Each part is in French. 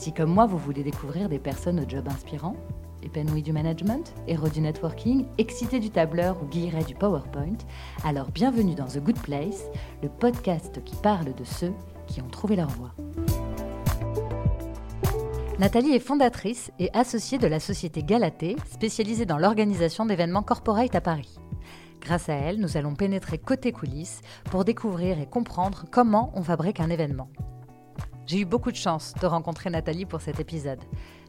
Si comme moi vous voulez découvrir des personnes au job inspirant, épanouies du management, héros du networking, excités du tableur ou guillerets du PowerPoint, alors bienvenue dans The Good Place, le podcast qui parle de ceux qui ont trouvé leur voie. Nathalie est fondatrice et associée de la société Galatée, spécialisée dans l'organisation d'événements corporate à Paris. Grâce à elle, nous allons pénétrer côté coulisses pour découvrir et comprendre comment on fabrique un événement. J'ai eu beaucoup de chance de rencontrer Nathalie pour cet épisode.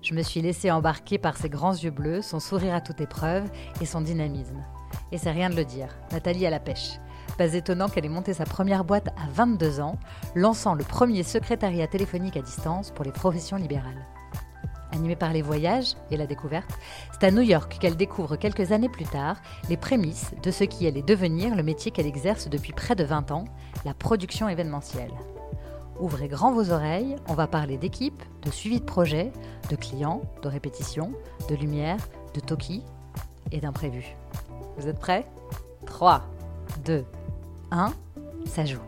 Je me suis laissée embarquer par ses grands yeux bleus, son sourire à toute épreuve et son dynamisme. Et c'est rien de le dire, Nathalie a la pêche. Pas étonnant qu'elle ait monté sa première boîte à 22 ans, lançant le premier secrétariat téléphonique à distance pour les professions libérales animée par les voyages et la découverte, c'est à New York qu'elle découvre quelques années plus tard les prémices de ce qui allait devenir le métier qu'elle exerce depuis près de 20 ans, la production événementielle. Ouvrez grand vos oreilles, on va parler d'équipe, de suivi de projet, de clients, de répétition, de lumière, de toki et d'imprévu. Vous êtes prêts? 3, 2, 1, ça joue.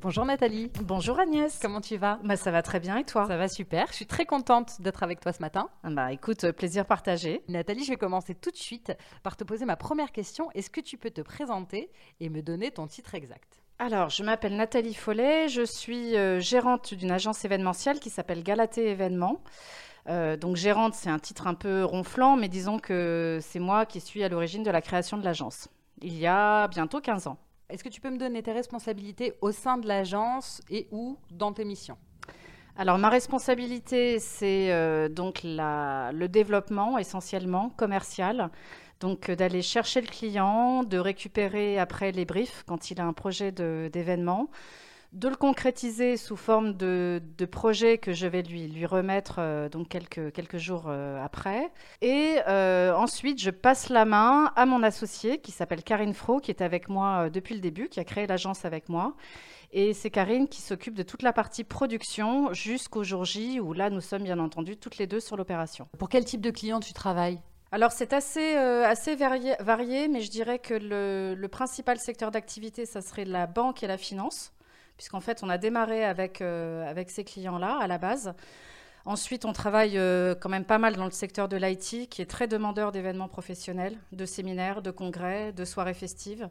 Bonjour Nathalie. Bonjour Agnès. Comment tu vas? Bah, Ça va très bien et toi? Ça va super. Je suis très contente d'être avec toi ce matin. Ah bah écoute, euh, plaisir partagé. Nathalie, je vais commencer tout de suite par te poser ma première question. Est-ce que tu peux te présenter et me donner ton titre exact? Alors, je m'appelle Nathalie Follet, je suis euh, gérante d'une agence événementielle qui s'appelle Galatée Événements. Euh, donc gérante, c'est un titre un peu ronflant, mais disons que c'est moi qui suis à l'origine de la création de l'agence, il y a bientôt 15 ans. Est-ce que tu peux me donner tes responsabilités au sein de l'agence et où dans tes missions? Alors ma responsabilité, c'est euh, donc le développement essentiellement commercial, donc euh, d'aller chercher le client, de récupérer après les briefs quand il a un projet d'événement, de le concrétiser sous forme de, projet que je vais lui, lui remettre euh, donc quelques, quelques jours euh, après. Et ensuite, je passe la main à mon associé qui s'appelle Karine Fro, qui est avec moi depuis le début, qui a créé l'agence avec moi. Et c'est Karine qui s'occupe de toute la partie production jusqu'au jour J, où là, nous sommes bien entendu toutes les deux sur l'opération. Pour quel type de client tu travailles? Alors c'est assez, assez varié, mais je dirais que le, le principal secteur d'activité, ça serait la banque et la finance puisqu'en fait, on a démarré avec, euh, avec ces clients-là à la base. Ensuite, on travaille euh, quand même pas mal dans le secteur de l'IT, qui est très demandeur d'événements professionnels, de séminaires, de congrès, de soirées festives.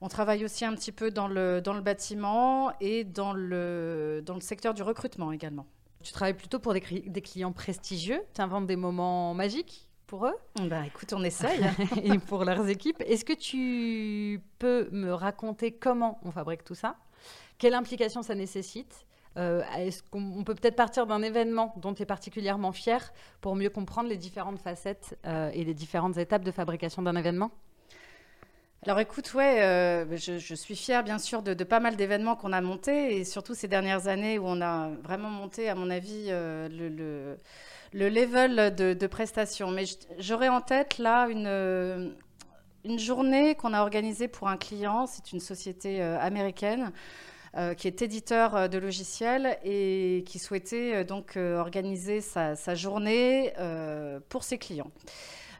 On travaille aussi un petit peu dans le, dans le bâtiment et dans le, dans le secteur du recrutement également. Tu travailles plutôt pour des, des clients prestigieux, tu inventes des moments magiques? Pour eux bah, Écoute, on essaye. et pour leurs équipes. Est-ce que tu peux me raconter comment on fabrique tout ça? Quelle implication ça nécessite? Euh, Est-ce qu'on peut peut-être partir d'un événement dont tu es particulièrement fier pour mieux comprendre les différentes facettes euh, et les différentes étapes de fabrication d'un événement? Alors écoute, ouais, euh, je, suis fière bien sûr de, pas mal d'événements qu'on a montés et surtout ces dernières années où on a vraiment monté, à mon avis, le, le, level de, de prestations. Mais j'aurais en tête là une, une journée qu'on a organisée pour un client, c'est une société américaine. Euh, qui est éditeur euh, de logiciels et qui souhaitait euh, donc organiser sa, journée pour ses clients.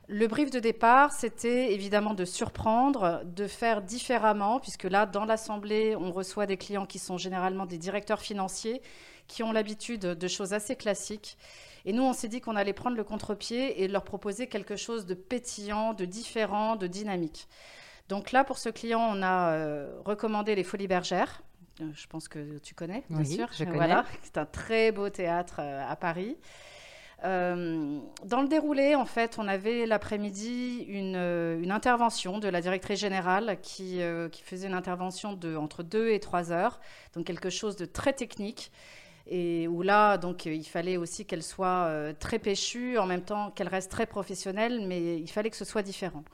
Le brief de départ, c'était évidemment de surprendre, de faire différemment, puisque là, dans l'Assemblée, on reçoit des clients qui sont généralement des directeurs financiers, qui ont l'habitude de choses assez classiques. Et nous, on s'est dit qu'on allait prendre le contre-pied et leur proposer quelque chose de pétillant, de différent, de dynamique. Donc là, pour ce client, on a recommandé les Folies Bergères, euh, je pense que tu connais, bien sûr. Je connais. Voilà, c'est un très beau théâtre euh, à Paris. Euh, dans le déroulé, en fait, on avait l'après-midi une, une, intervention de la directrice générale qui, qui, faisait une intervention de entre 2 et 3 heures, donc quelque chose de très technique. Et où là, donc, il fallait aussi qu'elle soit très péchue, en même temps qu'elle reste très professionnelle, mais il fallait que ce soit différent.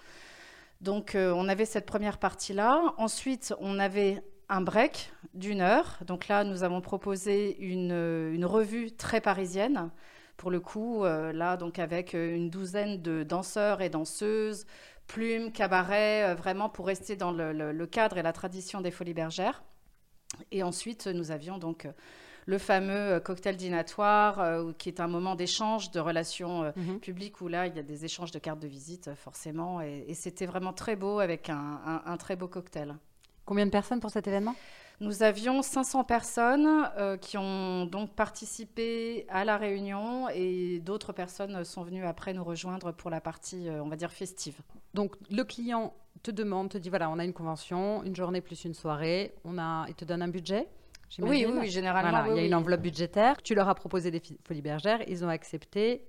Donc, on avait cette première partie-là. Ensuite, on avait un break d'une heure. Donc là, nous avons proposé une, une revue très parisienne. Pour le coup, là, donc avec une douzaine de danseurs et danseuses, plumes, cabarets, vraiment pour rester dans le, le, cadre et la tradition des Folies Bergères. Et ensuite, nous avions donc le fameux cocktail dînatoire, qui est un moment d'échange, de relations mhm. publiques, où là, il y a des échanges de cartes de visite, forcément. Et, c'était vraiment très beau, avec un, un très beau cocktail. Combien de personnes pour cet événement? Nous avions 500 personnes euh, qui ont donc participé à la réunion et d'autres personnes sont venues après nous rejoindre pour la partie, euh, on va dire, festive. Donc le client te demande, te dit voilà, on a une convention, une journée plus une soirée, on a, il te donne un budget? Oui, oui, généralement. il y a une enveloppe budgétaire. Tu leur as proposé des folies bergères, ils ont accepté.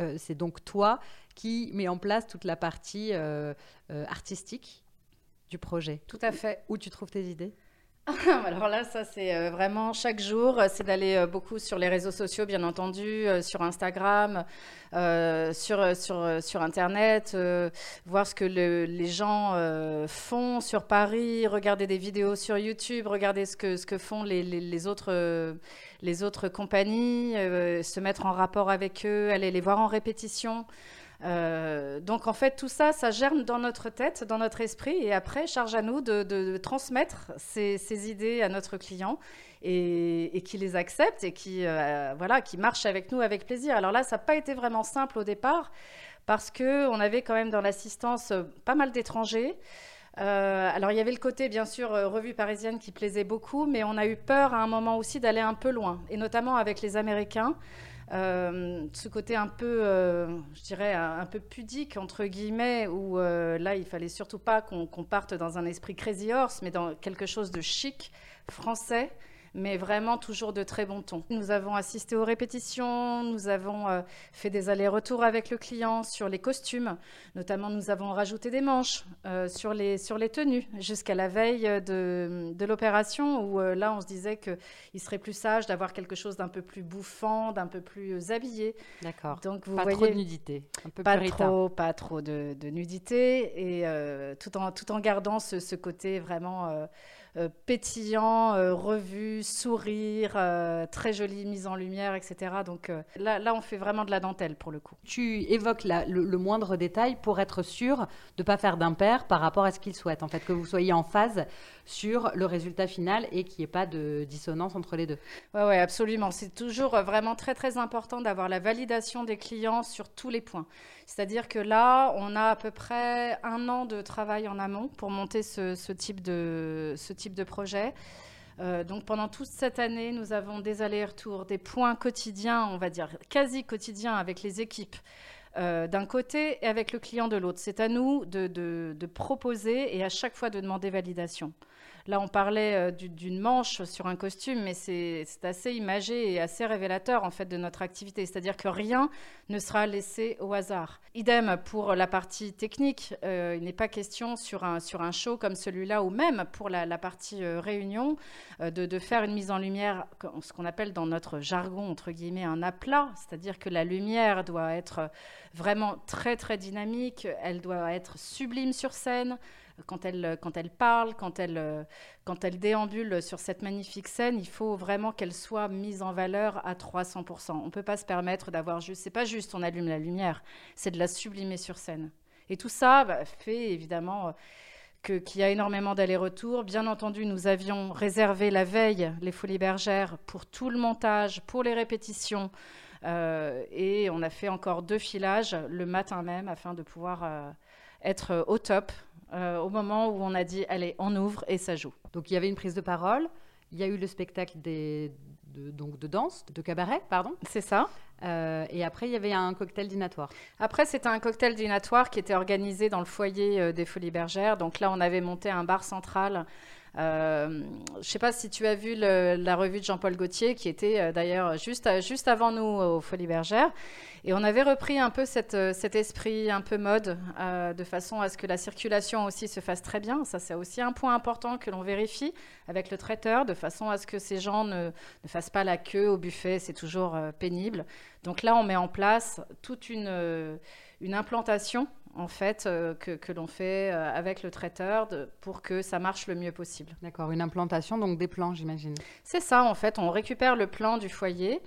Euh, c'est donc toi qui mets en place toute la partie artistique du projet. Tout à fait. Où tu trouves tes idées? Alors là, ça c'est euh, vraiment chaque jour, euh, c'est d'aller euh, beaucoup sur les réseaux sociaux, bien entendu, sur Instagram, sur, sur, sur Internet, voir ce que les gens font sur Paris, regarder des vidéos sur YouTube, regarder ce que, ce que font les, les, autres, les autres compagnies, se mettre en rapport avec eux, aller les voir en répétition. Euh, donc en fait, tout ça, ça germe dans notre tête, dans notre esprit, et après, charge à nous de, transmettre ces, idées à notre client et, et qui les accepte et qui, euh, voilà, qui marche avec nous avec plaisir. Alors là, ça n'a pas été vraiment simple au départ parce qu'on avait quand même dans l'assistance euh, pas mal d'étrangers. alors il y avait le côté bien sûr revue parisienne qui plaisait beaucoup, mais on a eu peur à un moment aussi d'aller un peu loin, et notamment avec les Américains. Euh, ce côté un peu, euh, je dirais, un, peu pudique, entre guillemets, où euh, là, il fallait surtout pas qu'on parte dans un esprit crazy horse, mais dans quelque chose de chic, français, mais vraiment toujours de très bon ton. Nous avons assisté aux répétitions, nous avons euh, fait des allers-retours avec le client sur les costumes, notamment nous avons rajouté des manches euh, sur, les, sur les tenues jusqu'à la veille de, de l'opération où euh, là on se disait qu'il serait plus sage d'avoir quelque chose d'un peu plus bouffant, d'un peu plus habillé. D'accord. Donc vous pas trop de nudité, un peu pas trop, pas trop de, de nudité et tout en tout en gardant ce, ce côté vraiment euh, pétillant, euh, revu, sourire, euh, très jolie mise en lumière, etc. Donc là, là, on fait vraiment de la dentelle pour le coup. Tu évoques le, moindre détail pour être sûr de ne pas faire d'impair par rapport à ce qu'il souhaite. En fait, que vous soyez en phase sur le résultat final et qu'il n'y ait pas de dissonance entre les deux. Oui, ouais, absolument. C'est toujours vraiment très, très important d'avoir la validation des clients sur tous les points. C'est-à-dire que là, on a à peu près un an de travail en amont pour monter ce, type, de, projet. Euh, donc pendant toute cette année, nous avons des allers-retours, des points quotidiens, on va dire quasi quotidiens avec les équipes. Euh, d'un côté et avec le client de l'autre. C'est à nous de, proposer et à chaque fois de demander validation. Là, on parlait euh, d'une manche sur un costume, mais c'est assez imagé et assez révélateur en fait de notre activité. C'est-à-dire que rien ne sera laissé au hasard. Idem pour la partie technique. Euh, il n'est pas question sur un, sur un show comme celui-là ou même pour la, partie euh, réunion de, de, faire une mise en lumière, ce qu'on appelle dans notre jargon entre guillemets un aplat. C'est-à-dire que la lumière doit être vraiment très très dynamique. Elle doit être sublime sur scène quand elle, quand elle parle, quand elle, quand elle déambule sur cette magnifique scène, il faut vraiment qu'elle soit mise en valeur à 300%. On ne peut pas se permettre d'avoir juste, c'est pas juste on allume la lumière, c'est de la sublimer sur scène. Et tout ça bah, fait évidemment qu'il y a énormément d'allers-retours. Bien entendu, nous avions réservé la veille les Folies Bergères pour tout le montage, pour les répétitions. Euh, et on a fait encore deux filages le matin même afin de pouvoir euh, être au top euh, au moment où on a dit allez, on ouvre et ça joue. Donc il y avait une prise de parole, il y a eu le spectacle des, de, donc de danse, de cabaret, pardon. C'est ça. Euh, et après, il y avait un cocktail dînatoire. Après, c'était un cocktail dînatoire qui était organisé dans le foyer euh, des Folies Bergères. Donc là, on avait monté un bar central euh, je ne sais pas si tu as vu la revue de Jean-Paul Gaultier, qui était euh, d'ailleurs juste, juste avant nous aux Folies Bergères. Et on avait repris un peu euh, cet esprit un peu mode, de façon à ce que la circulation aussi se fasse très bien. Ça, c'est aussi un point important que l'on vérifie avec le traiteur, de façon à ce que ces gens ne, fassent pas la queue au buffet. C'est toujours pénible. Donc là, on met en place toute une implantation en fait, euh, que, l'on fait euh, avec le traiteur pour que ça marche le mieux possible. D'accord, une implantation, donc des plans, j'imagine. C'est ça, en fait, on récupère le plan du foyer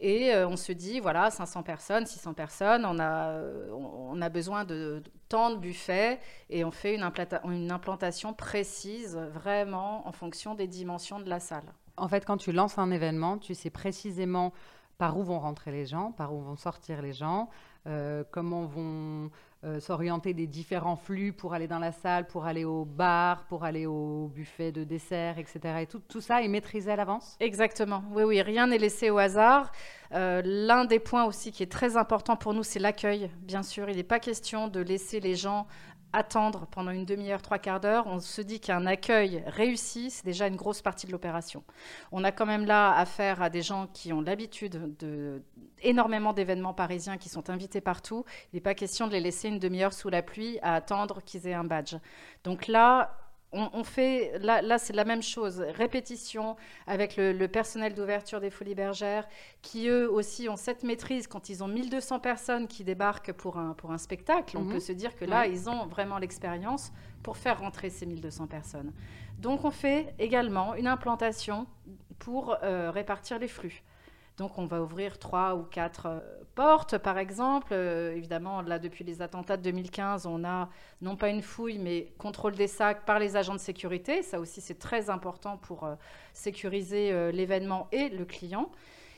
et euh, on se dit, voilà, 500 personnes, 600 personnes, on a, on, a besoin de, tant de buffets et on fait une, une implantation précise, vraiment en fonction des dimensions de la salle. En fait, quand tu lances un événement, tu sais précisément par où vont rentrer les gens, par où vont sortir les gens, comment vont euh, s'orienter des différents flux pour aller dans la salle, pour aller au bar, pour aller au buffet de dessert, etc. Et tout, ça est maîtrisé à l'avance? Exactement. Oui, oui, rien n'est laissé au hasard. Euh, l'un des points aussi qui est très important pour nous, c'est l'accueil. Bien sûr, il n'est pas question de laisser les gens attendre pendant une demi-heure, trois quarts d'heure, on se dit qu'un accueil réussi, c'est déjà une grosse partie de l'opération. On a quand même là affaire à des gens qui ont l'habitude de énormément d'événements parisiens qui sont invités partout. Il n'est pas question de les laisser une demi-heure sous la pluie à attendre qu'ils aient un badge. Donc là, on, fait, là, c'est la même chose, répétition avec le, personnel d'ouverture des Folies Bergères, qui eux aussi ont cette maîtrise quand ils ont 1200 personnes qui débarquent pour un, pour un spectacle. On mhm. peut se dire que là, ils ont vraiment l'expérience pour faire rentrer ces 1200 personnes. Donc on fait également une implantation pour euh, répartir les flux. Donc on va ouvrir trois ou quatre euh, portes, par exemple. Euh, évidemment, là, depuis les attentats de 2015, on a non pas une fouille, mais contrôle des sacs par les agents de sécurité. Ça aussi, c'est très important pour euh, sécuriser l'événement et le client.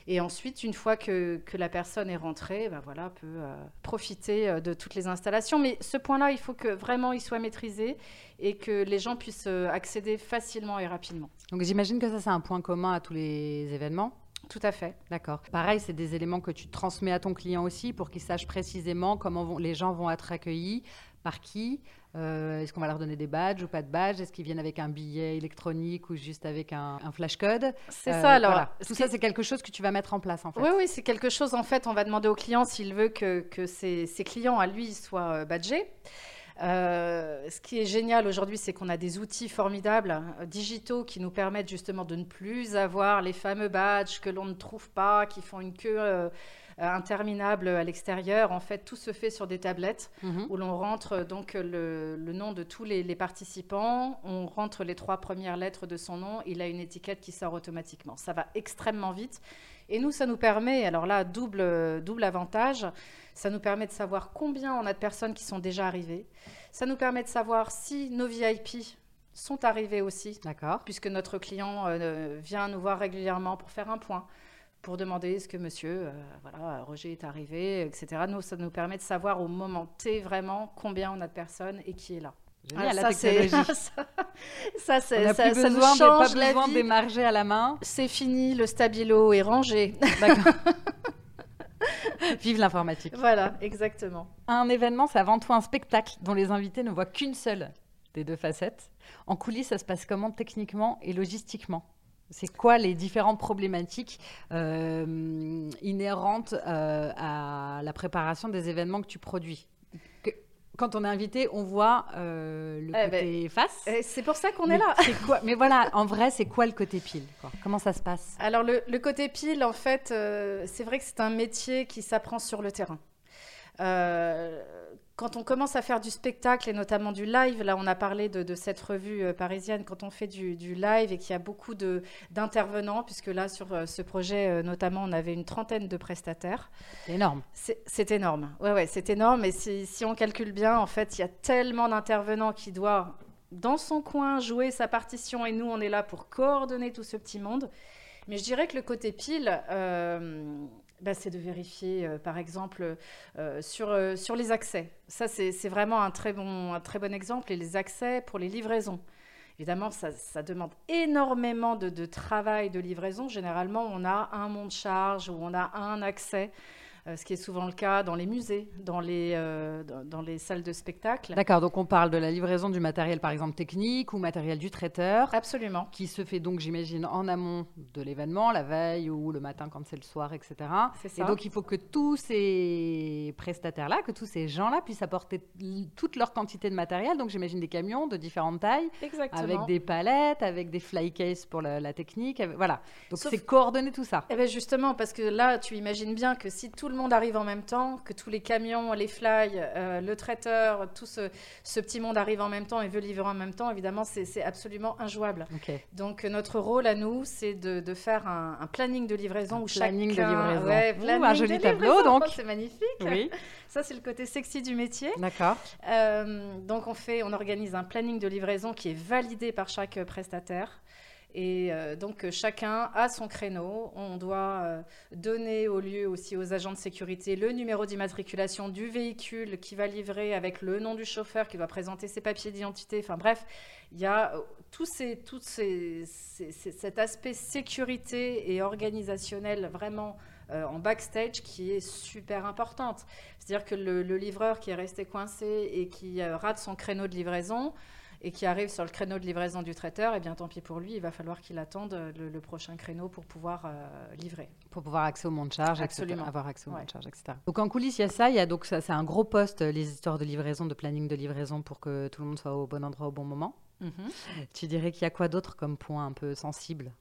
Et ensuite, une fois que, la personne est rentrée, ben voilà, peut profiter de toutes les installations. Mais ce point-là, il faut que vraiment il soit maîtrisé et que les gens puissent accéder facilement et rapidement. Donc j'imagine que ça, c'est un point commun à tous les événements. Tout à fait. D'accord. Pareil, c'est des éléments que tu transmets à ton client aussi pour qu'il sache précisément comment les gens vont être accueillis, par qui. Euh, est-ce qu'on va leur donner des badges ou pas de badges Est-ce qu'ils viennent avec un billet électronique ou juste avec un, flash code C'est ça, alors. Tout ça, c'est quelque chose que tu vas mettre en place, en fait. Oui, oui, c'est quelque chose, en fait, on va demander au client s'il veut que, que ses, clients, à lui, soient euh, badgés. Euh, ce qui est génial aujourd'hui, c'est qu'on a des outils formidables, euh, digitaux, qui nous permettent justement de ne plus avoir les fameux badges que l'on ne trouve pas, qui font une queue euh, interminable à l'extérieur. En fait, tout se fait sur des tablettes mhm. où l'on rentre donc le, nom de tous les, participants, on rentre les trois premières lettres de son nom, il a une étiquette qui sort automatiquement. Ça va extrêmement vite. Et nous, ça nous permet, alors là, double, double avantage, ça nous permet de savoir combien on a de personnes qui sont déjà arrivées. Ça nous permet de savoir si nos VIP sont arrivés aussi. D'accord. Puisque notre client euh, vient nous voir régulièrement pour faire un point, pour demander est-ce que monsieur, euh, voilà, Roger est arrivé, etc. Nous, ça nous permet de savoir au moment T vraiment combien on a de personnes et qui est là. Génial, ah, la technologie. ça, c'est, on n'a plus besoin, pas besoin d'émarger à la main. C'est fini, le stabilo est rangé. D'accord. Vive l'informatique. Voilà, exactement. Un événement, c'est avant tout un spectacle dont les invités ne voient qu'une seule des deux facettes. En coulisses, ça se passe comment techniquement et logistiquement? C'est quoi les différentes problématiques euh, inhérentes euh, à la préparation des événements que tu produis? Quand on est invité, on voit euh, le eh côté ben, face. Eh, c'est pour ça qu'on est là. Quoi mais voilà, en vrai, c'est quoi le côté pile Comment ça se passe? Alors, le, côté pile, en fait, euh, c'est vrai que c'est un métier qui s'apprend sur le terrain. Euh, quand on commence à faire du spectacle et notamment du live, là on a parlé de, cette revue euh, parisienne, quand on fait du, live et qu'il y a beaucoup d'intervenants, puisque là sur euh, ce projet euh, notamment on avait une trentaine de prestataires. C'est énorme. C'est énorme, ouais, ouais, c'est énorme. Et si, si, on calcule bien, en fait, il y a tellement d'intervenants qui doivent dans son coin jouer sa partition et nous on est là pour coordonner tout ce petit monde. Mais je dirais que le côté pile, bah, c'est de vérifier, euh, par exemple, euh, sur, euh, sur les accès. Ça, c'est vraiment un très, bon, un très bon exemple. Et les accès pour les livraisons. Évidemment, ça, demande énormément de, de, travail de livraison. Généralement, on a un mont de charge ou on a un accès ce qui est souvent le cas dans les musées, dans les, euh, dans, dans les salles de spectacle. D'accord, donc on parle de la livraison du matériel, par exemple technique ou matériel du traiteur, Absolument. qui se fait donc, j'imagine, en amont de l'événement, la veille ou le matin quand c'est le soir, etc. C'est Et ça. donc il faut que tous ces prestataires-là, que tous ces gens-là puissent apporter toute leur quantité de matériel. Donc j'imagine des camions de différentes tailles, Exactement. avec des palettes, avec des fly cases pour la, la technique. avec- voilà. Donc Sauf- c'est coordonner tout ça. Eh bien justement, parce que là, tu imagines bien que si tout le monde arrive en même temps, que tous les camions, les fly, euh, le traiteur, tout ce, ce petit monde arrive en même temps et veut livrer en même temps, évidemment, c'est absolument injouable. Donc euh, notre rôle à nous, c'est de, de faire un, un planning de livraison Un où planning de chacun... livraison. Ouais, Ouh, un joli de tableau, livraison. donc. Oh, c'est magnifique. Oui, Ça, c'est le côté sexy du métier. d'accord. Euh, donc on fait, on organise un planning de livraison qui est validé par chaque prestataire. Et euh, donc chacun a son créneau. On doit euh, donner au lieu aussi aux agents de sécurité le numéro d'immatriculation du véhicule qui va livrer avec le nom du chauffeur qui doit présenter ses papiers d'identité. Enfin bref, il y a euh, ces- cet aspect sécurité et organisationnel vraiment en backstage qui est super importante. C'est-à-dire que le, livreur qui est resté coincé et qui rate son créneau de livraison et qui arrive sur le créneau de livraison du traiteur, eh bien tant pis pour lui, il va falloir qu'il attende le, le prochain créneau pour pouvoir euh, livrer. Pour pouvoir accès au monde charge, etc., Absolument. avoir accès au Ouais. monde charge, etc. Donc en coulisses, il y a ça, il y a donc ça, c'est un gros poste, les histoires de livraison, de planning de livraison pour que tout le monde soit au bon endroit au bon moment. Tu dirais qu'il y a quoi d'autre comme point un peu sensible?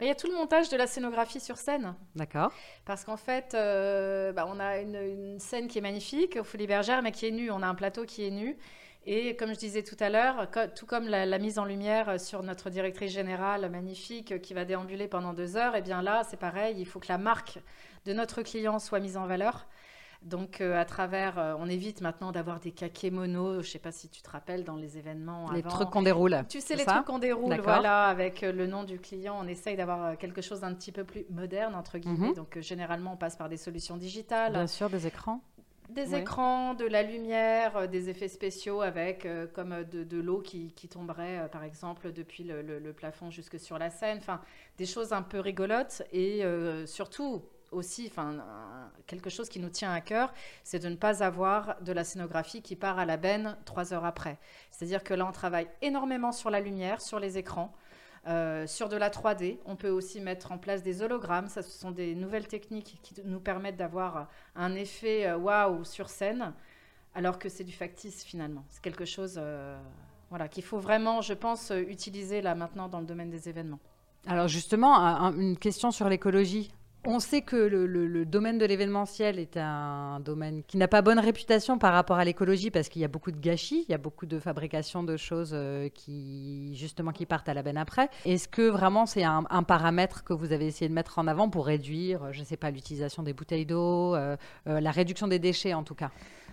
Mais Il y a tout le montage de la scénographie sur scène. D'accord Parce qu'en fait, euh, bah, on a une, une scène qui est magnifique au Folie Bergère, mais qui est nue. On a un plateau qui est nu. Et comme je disais tout à l'heure, tout comme la, la mise en lumière sur notre directrice générale magnifique qui va déambuler pendant deux heures, et bien là, c'est pareil, il faut que la marque de notre client soit mise en valeur. Donc, euh, à travers, euh, on évite maintenant d'avoir des kakémonos, je ne sais pas si tu te rappelles, dans les événements Les avant. trucs qu'on déroule. Tu sais, les ça trucs qu'on déroule, voilà, avec euh, le nom du client. On essaye d'avoir quelque chose d'un petit peu plus moderne, entre guillemets. Mhm. Donc, euh, généralement, on passe par des solutions digitales, Bien sûr, des écrans. Des écrans, de la lumière, euh, des effets spéciaux avec euh, comme euh, de, de l'eau qui, qui tomberait, euh, par exemple, depuis le, le- le plafond jusque sur la scène. Enfin, des choses un peu rigolotes et euh, surtout aussi, enfin, quelque chose qui nous tient à cœur, c'est de ne pas avoir de la scénographie qui part à la benne trois heures après. C'est-à-dire que là, on travaille énormément sur la lumière, sur les écrans. Euh, sur de la 3D, on peut aussi mettre en place des hologrammes. Ça, ce sont des nouvelles techniques qui nous permettent d'avoir un effet euh, waouh sur scène, alors que c'est du factice finalement. C'est quelque chose euh, voilà, qu'il faut vraiment, je pense, utiliser là maintenant dans le domaine des événements. Alors justement, un- un- une question sur l'écologie. On sait que le, domaine de l'événementiel est un domaine qui n'a pas bonne réputation par rapport à l'écologie parce qu'il y a beaucoup de gâchis, il y a beaucoup de fabrication de choses euh, qui justement qui partent à la benne après. Est-ce que vraiment c'est un, paramètre que vous avez essayé de mettre en avant pour réduire, je ne sais pas, l'utilisation des bouteilles d'eau, euh, euh, la réduction des déchets en tout cas?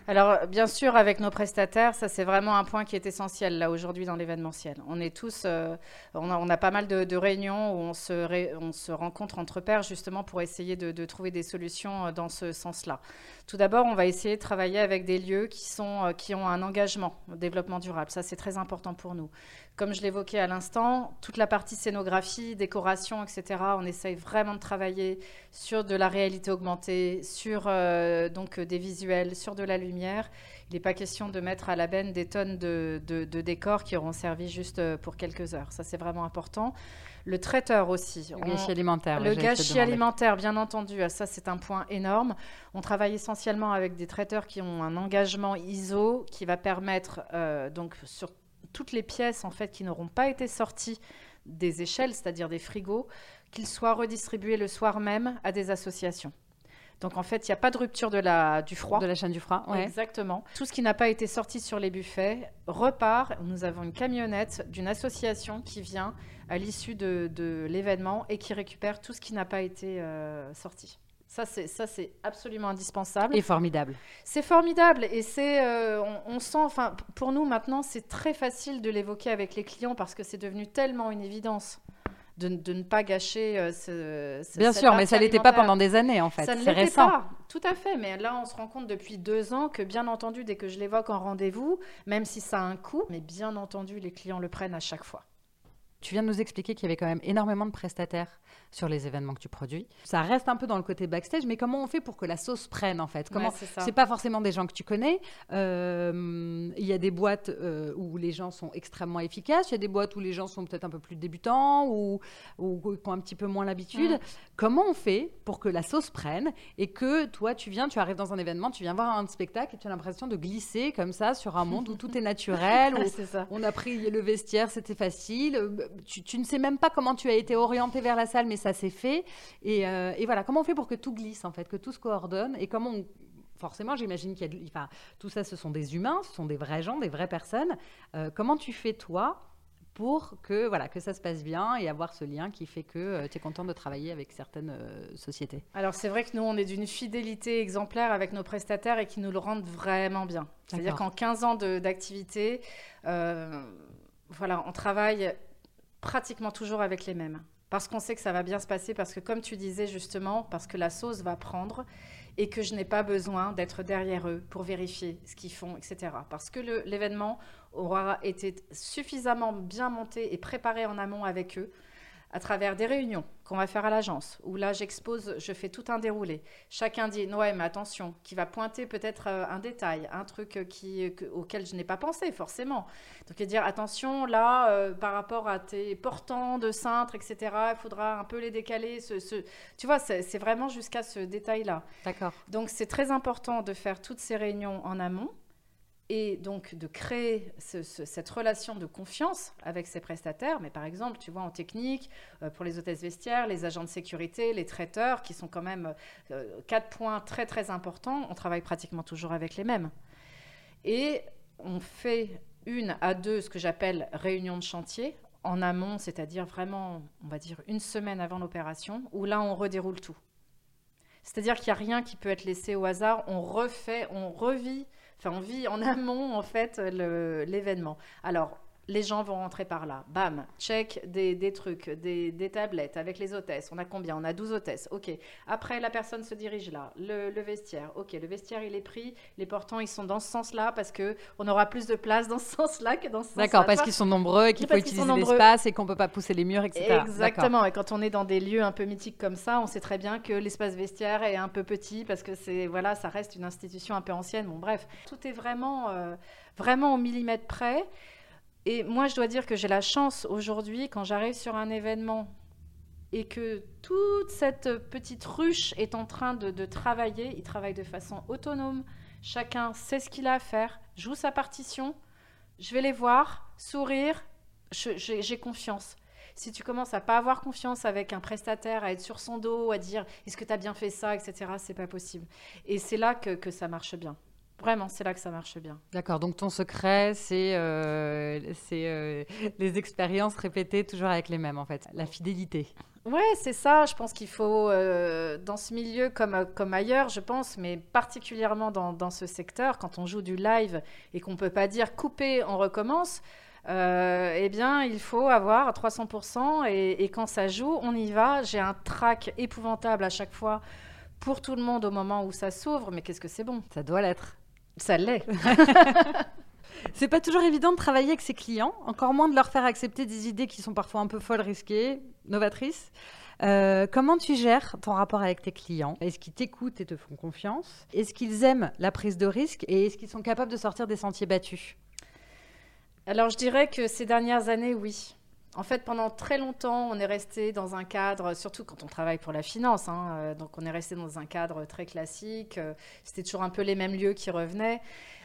Alors, bien sûr, avec nos prestataires, ça c'est vraiment un point qui est essentiel là aujourd'hui dans l'événementiel. On est tous, euh, on, a, pas mal de, réunions où on se, rencontre entre pairs justement pour essayer de, de trouver des solutions euh, dans ce sens-là. Tout d'abord, on va essayer de travailler avec des lieux qui, sont, euh, qui ont un engagement au développement durable. Ça, c'est très important pour nous. Comme je l'évoquais à l'instant, toute la partie scénographie, décoration, etc., on essaye vraiment de travailler sur de la réalité augmentée, sur euh, donc euh, des visuels, sur de la lumière. Il n'est pas question de mettre à la benne des tonnes de, de- décors qui auront servi juste pour quelques heures. Ça, c'est vraiment important. Le traiteur aussi. Le On- gâchis alimentaire. le gâchis alimentaire, bien entendu, ah, ça c'est un point énorme. On travaille essentiellement avec des traiteurs qui ont un engagement ISO qui va permettre, euh, donc sur toutes les pièces en fait qui n'auront pas été sorties des échelles, c'est-à-dire des frigos, qu'ils soient redistribués le soir même à des associations. Donc en fait, il n'y a pas de rupture de la, du froid. De la chaîne du froid, ouais. Exactement. Tout ce qui n'a pas été sorti sur les buffets repart. Nous avons une camionnette d'une association qui vient à l'issue de, de l'événement et qui récupère tout ce qui n'a pas été euh, sorti. Ça, c'est ça, c'est absolument indispensable. Et formidable. C'est formidable et c'est, euh, on, on sent, enfin, pour nous maintenant, c'est très facile de l'évoquer avec les clients parce que c'est devenu tellement une évidence de, ne pas gâcher euh, ce, ce- Bien sûr, mais ça l'était pas pendant des années en fait. Ça ne l'était récent. pas, tout à fait. Mais là, on se rend compte depuis deux ans que, bien entendu, dès que je l'évoque en rendez-vous, même si ça a un coût, mais bien entendu, les clients le prennent à chaque fois. Tu viens de nous expliquer qu'il y avait quand même énormément de prestataires sur les événements que tu produis. Ça reste un peu dans le côté backstage, mais comment on fait pour que la sauce prenne en fait? Comment c'est pas forcément des gens que tu connais. Euh, il y a des boîtes euh, où les gens sont extrêmement efficaces. Il y a des boîtes où les gens sont peut-être un peu plus débutants ou, ou, qui ont un petit peu moins l'habitude. Mm. Comment on fait pour que la sauce prenne et que toi tu viens, tu arrives dans un événement, tu viens voir un spectacle et tu as l'impression de glisser comme ça sur un monde où tout est naturel, où on a pris le vestiaire, c'était facile. Tu, tu, ne sais même pas comment tu as été orienté vers la salle, mais ça s'est fait. Euh, et, voilà, comment on fait pour que tout glisse, en fait, que tout se coordonne et comment forcément, j'imagine qu'il y a, enfin, tout ça, ce sont des humains, ce sont des vrais gens, des vraies personnes. Euh, comment tu fais toi pour que voilà que ça se passe bien et avoir ce lien qui fait que euh, tu es content de travailler avec certaines sociétés? Alors c'est vrai que nous on est d'une fidélité exemplaire avec nos prestataires et qui nous le rendent vraiment bien. C'est-à-dire qu'en 15 ans d'activité, voilà, on travaille pratiquement toujours avec les mêmes parce qu'on sait que ça va bien se passer, parce que comme tu disais justement, parce que la sauce va prendre et que je n'ai pas besoin d'être derrière eux pour vérifier ce qu'ils font, etc. Parce que l'événement aura été suffisamment bien monté et préparé en amont avec eux à travers des réunions qu'on va faire à l'agence, où là j'expose, je fais tout un déroulé. Chacun dit, ouais, mais attention, qui va pointer peut-être euh, un détail, un truc euh, qui, auquel je n'ai pas pensé forcément. Donc, il dire, attention, là, euh, par rapport à tes portants de cintre, etc., il faudra un peu les décaler. Ce, Tu vois, c'est vraiment jusqu'à ce détail-là. D'accord. Donc, c'est très important de faire toutes ces réunions en amont et donc de créer cette relation de confiance avec ses prestataires. Mais par exemple, tu vois, en technique, euh, pour les hôtesses vestiaires, les agents de sécurité, les traiteurs, qui sont quand même euh, quatre points très très importants, on travaille pratiquement toujours avec les mêmes. Et on fait une à deux, ce que j'appelle réunion de chantier, en amont, c'est-à-dire vraiment, on va dire, une semaine avant l'opération, où là, on redéroule tout. C'est-à-dire qu'il n'y a rien qui peut être laissé au hasard, on refait, on revit Enfin, on vit en amont, en fait, l'événement. Alors, les gens vont rentrer par là. Bam, check des, trucs, des, tablettes avec les hôtesses. On a combien? On a 12 hôtesses. OK. Après, la personne se dirige là. Le, vestiaire. OK, le vestiaire, il est pris. Les portants, ils sont dans ce sens-là parce qu'on aura plus de place dans ce sens-là que dans ce sens-là. D'accord, parce qu'ils sont nombreux et qu'il faut utiliser l'espace et qu'on ne peut pas pousser les murs, etc. Exactement. Et quand on est dans des lieux un peu mythiques comme ça, on sait très bien que l'espace vestiaire est un peu petit parce que c'est voilà, ça reste une institution un peu ancienne. Bon, bref, tout est vraiment, euh, vraiment au millimètre près. Et moi, je dois dire que j'ai la chance aujourd'hui, quand j'arrive sur un événement et que toute cette petite ruche est en train de, travailler, il travaille de façon autonome, chacun sait ce qu'il a à faire, joue sa partition, je vais les voir, sourire, j'ai confiance. Si tu commences à pas avoir confiance avec un prestataire, à être sur son dos, à dire est-ce que tu as bien fait ça, etc., c'est pas possible. Et c'est là que ça marche bien. Vraiment, c'est là que ça marche bien. D'accord, donc ton secret, c'est euh, euh, les expériences répétées toujours avec les mêmes, en fait, la fidélité. Ouais, c'est ça. Je pense qu'il faut, euh, dans ce milieu comme, comme ailleurs, je pense, mais particulièrement dans, dans ce secteur, quand on joue du live et qu'on ne peut pas dire couper, on recommence, eh bien, il faut avoir 300% et, et, quand ça joue, on y va. J'ai un trac épouvantable à chaque fois pour tout le monde au moment où ça s'ouvre, mais qu'est-ce que c'est bon? Ça doit l'être. Ça l'est. c'est pas toujours évident de travailler avec ses clients, encore moins de leur faire accepter des idées qui sont parfois un peu folles, risquées, novatrices. Euh, comment tu gères ton rapport avec tes clients? Est-ce qu'ils t'écoutent et te font confiance? Est-ce qu'ils aiment la prise de risque Et est-ce qu'ils sont capables de sortir des sentiers battus? Alors je dirais que ces dernières années, oui. En fait, pendant très longtemps, on est resté dans un cadre, surtout quand on travaille pour la finance, hein, euh, donc on est resté dans un cadre très classique. Euh, c'était toujours un peu les mêmes lieux qui revenaient.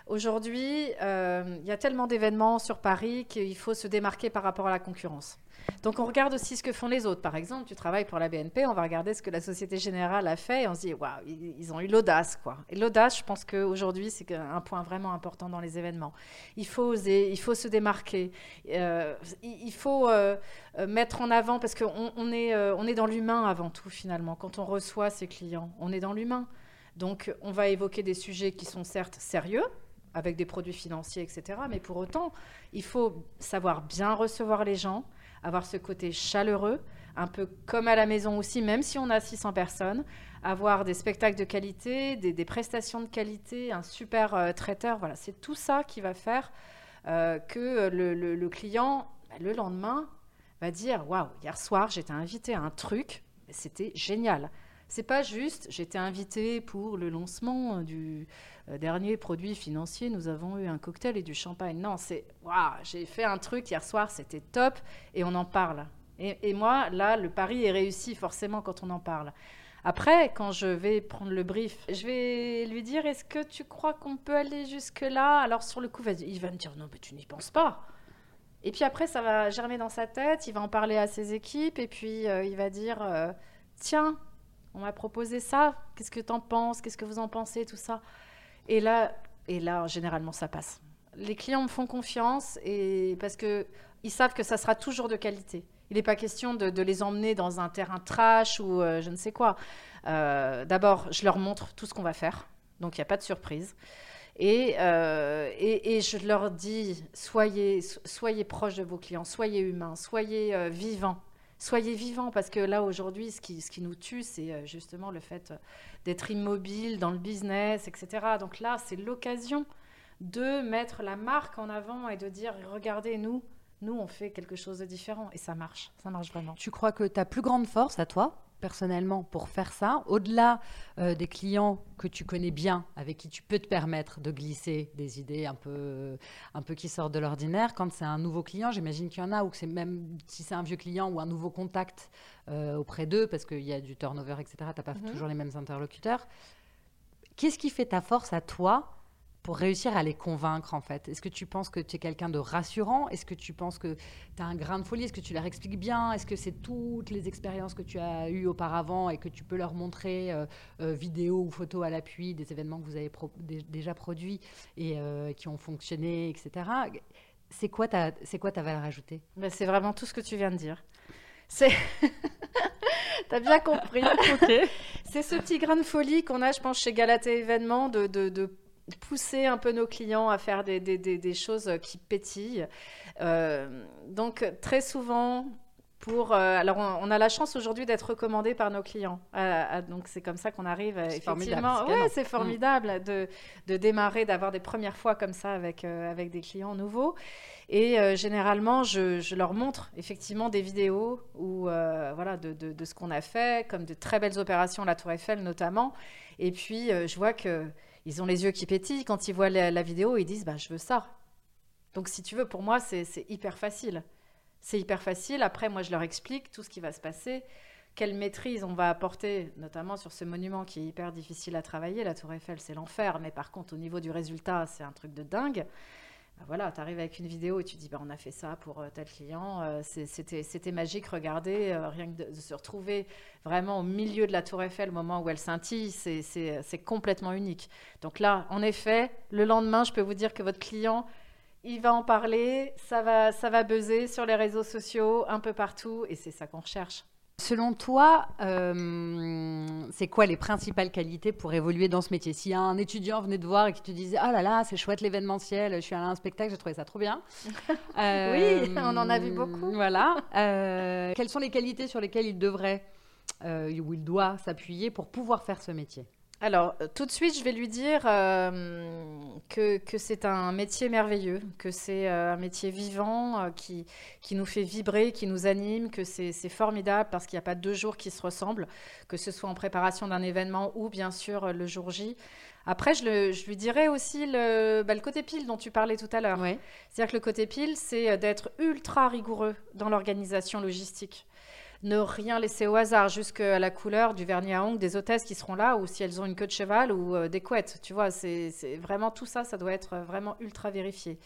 Aujourd'hui, euh, il y a tellement d'événements sur Paris qu'il faut se démarquer par rapport à la concurrence. Donc on regarde aussi ce que font les autres. Par exemple, tu travailles pour la BNP, on va regarder ce que la Société Générale a fait et on se dit, waouh, ils ont eu l'audace, quoi. Et l'audace, je pense qu'aujourd'hui, c'est un point vraiment important dans les événements. Il faut oser, il faut se démarquer, euh, il faut euh, mettre en avant, parce qu'on on est, est dans l'humain avant tout, finalement. Quand on reçoit ses clients, on est dans l'humain. Donc on va évoquer des sujets qui sont certes sérieux, avec des produits financiers, etc. Mais pour autant, il faut savoir bien recevoir les gens, avoir ce côté chaleureux, un peu comme à la maison aussi, même si on a 600 personnes, avoir des spectacles de qualité, des, prestations de qualité, un super euh, traiteur. Voilà, c'est tout ça qui va faire euh, que le, client, bah, le lendemain, va dire Waouh, hier soir, j'étais invité à un truc, c'était génial. C'est pas juste, j'étais invitée pour le lancement du euh, dernier produit financier, nous avons eu un cocktail et du champagne. Non, c'est, waouh, j'ai fait un truc hier soir, c'était top, et on en parle. Et, moi, là, le pari est réussi forcément quand on en parle. Après, quand je vais prendre le brief, je vais lui dire Est-ce que tu crois qu'on peut aller jusque-là? Alors, sur le coup, il va me dire Non, mais tu n'y penses pas. Et puis après, ça va germer dans sa tête, il va en parler à ses équipes, et puis euh, il va dire euh, Tiens, on m'a proposé ça, qu'est-ce que tu en penses, qu'est-ce que vous en pensez, tout ça? Et là, et là, généralement, ça passe. Les clients me font confiance et parce que ils savent que ça sera toujours de qualité. Il n'est pas question de, les emmener dans un terrain trash ou euh, je ne sais quoi. Euh, d'abord, je leur montre tout ce qu'on va faire, donc il n'y a pas de surprise. Et, euh, et, et, je leur dis, soyez, soyez proches de vos clients, soyez humains, soyez vivants soyez vivants, parce que là, aujourd'hui, ce qui, ce qui nous tue, c'est euh, justement le fait euh, d'être immobile dans le business, etc. Donc là, c'est l'occasion de mettre la marque en avant et de dire, regardez, nous, nous, on fait quelque chose de différent. Et ça marche, ça marche vraiment. Tu crois que ta plus grande force à toi, personnellement pour faire ça, au-delà euh, des clients que tu connais bien, avec qui tu peux te permettre de glisser des idées un peu, un peu qui sortent de l'ordinaire, quand c'est un nouveau client, j'imagine qu'il y en a, ou que c'est même si c'est un vieux client ou un nouveau contact euh, auprès d'eux, parce qu'il y a du turnover, etc., tu n'as pas mhm. toujours les mêmes interlocuteurs. Qu'est-ce qui fait ta force à toi pour réussir à les convaincre en fait? Est-ce que tu penses que tu es quelqu'un de rassurant? Est-ce que tu penses que tu as un grain de folie? Est-ce que tu leur expliques bien? Est-ce que c'est toutes les expériences que tu as eues auparavant et que tu peux leur montrer euh, euh, vidéo ou photo à l'appui des événements que vous avez déjà produits et euh, qui ont fonctionné, etc. C'est quoi ta, c'est quoi ta valeur ajoutée? Ben, C'est vraiment tout ce que tu viens de dire. C'est... T'as bien compris. C'est ce petit grain de folie qu'on a, je pense, chez Galatée Événements, de, de, de pousser un peu nos clients à faire des, des, des, choses qui pétillent. Euh, donc très souvent, pour, euh, alors on, a la chance aujourd'hui d'être recommandé par nos clients. Euh, donc c'est comme ça qu'on arrive effectivement. Ouais, c'est formidable de, de, démarrer, d'avoir des premières fois comme ça avec, avec des clients nouveaux. Et généralement, je, je, leur montre effectivement des vidéos voilà de, de, de ce qu'on a fait, comme de très belles opérations, la Tour Eiffel notamment. Et puis je vois que ils ont les yeux qui pétillent. Quand ils voient la, vidéo, ils disent bah, Je veux ça. Donc, si tu veux, pour moi, c'est hyper facile. C'est hyper facile. Après, moi, je leur explique tout ce qui va se passer, quelle maîtrise on va apporter, notamment sur ce monument qui est hyper difficile à travailler. La Tour Eiffel, c'est l'enfer. Mais par contre, au niveau du résultat, c'est un truc de dingue. Bah voilà, tu arrives avec une vidéo et tu dis bah, on a fait ça pour euh, tel client, euh, c'était magique, regardez, euh, rien que de, se retrouver vraiment au milieu de la tour Eiffel au moment où elle scintille, c'est complètement unique. Donc là, en effet, le lendemain, je peux vous dire que votre client, il va en parler, ça va, ça va buzzer sur les réseaux sociaux, un peu partout, et c'est ça qu'on recherche. Selon toi, euh, c'est quoi les principales qualités pour évoluer dans ce métier? Si un étudiant venait te voir et qui te disait Ah là là, c'est chouette l'événementiel, je suis allé à un spectacle, j'ai trouvé ça trop bien. oui, on en a vu beaucoup. Voilà. Euh, quelles sont les qualités sur lesquelles il devrait euh, ou il doit s'appuyer pour pouvoir faire ce métier? Alors, euh, tout de suite, je vais lui dire euh, que, que c'est un métier merveilleux, que c'est euh, un métier vivant qui, qui nous fait vibrer, qui nous anime, que c'est formidable parce qu'il n'y a pas deux jours qui se ressemblent, que ce soit en préparation d'un événement ou bien sûr le jour J. Après, je, le, je lui dirais aussi le, bah, le, côté pile dont tu parlais tout à l'heure. C'est-à-dire que le côté pile, c'est d'être ultra rigoureux dans l'organisation logistique ne rien laisser au hasard, jusqu'à la couleur du vernis à ongles des hôtesses qui seront là, ou si elles ont une queue de cheval ou euh, des couettes. Tu vois, c'est vraiment tout ça, ça doit être vraiment ultra vérifié.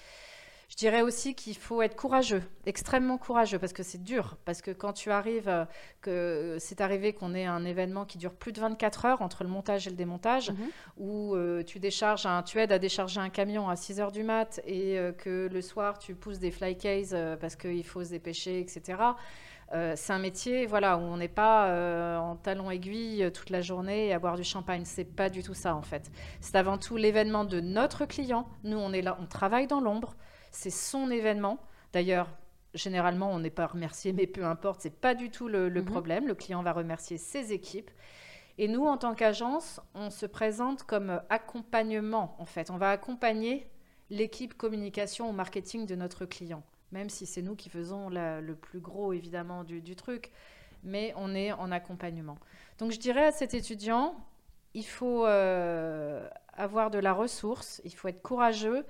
Je dirais aussi qu'il faut être courageux, extrêmement courageux, parce que c'est dur. Parce que quand tu arrives, euh, que c'est arrivé qu'on ait un événement qui dure plus de 24 heures entre le montage et le démontage, mhm. où euh, tu décharges un, tu aides à décharger un camion à 6 heures du mat et que le soir tu pousses des fly cases parce qu'il faut se dépêcher, etc. Euh, c'est un métier voilà, où on n'est pas euh, en talons aiguilles euh, toute la journée à boire du champagne. C'est pas du tout ça en fait. C'est avant tout l'événement de notre client. Nous, on est là, on travaille dans l'ombre. C'est son événement. D'ailleurs, généralement, on n'est pas remercié, mais peu importe, c'est pas du tout le, mhm. problème. Le client va remercier ses équipes. Et nous, en tant qu'agence, on se présente comme accompagnement, en fait. On va accompagner l'équipe communication ou marketing de notre client même si c'est nous qui faisons le plus gros évidemment du, truc. mais on est en accompagnement. Donc je dirais à cet étudiant, il faut euh, avoir de la ressource, il faut être courageux,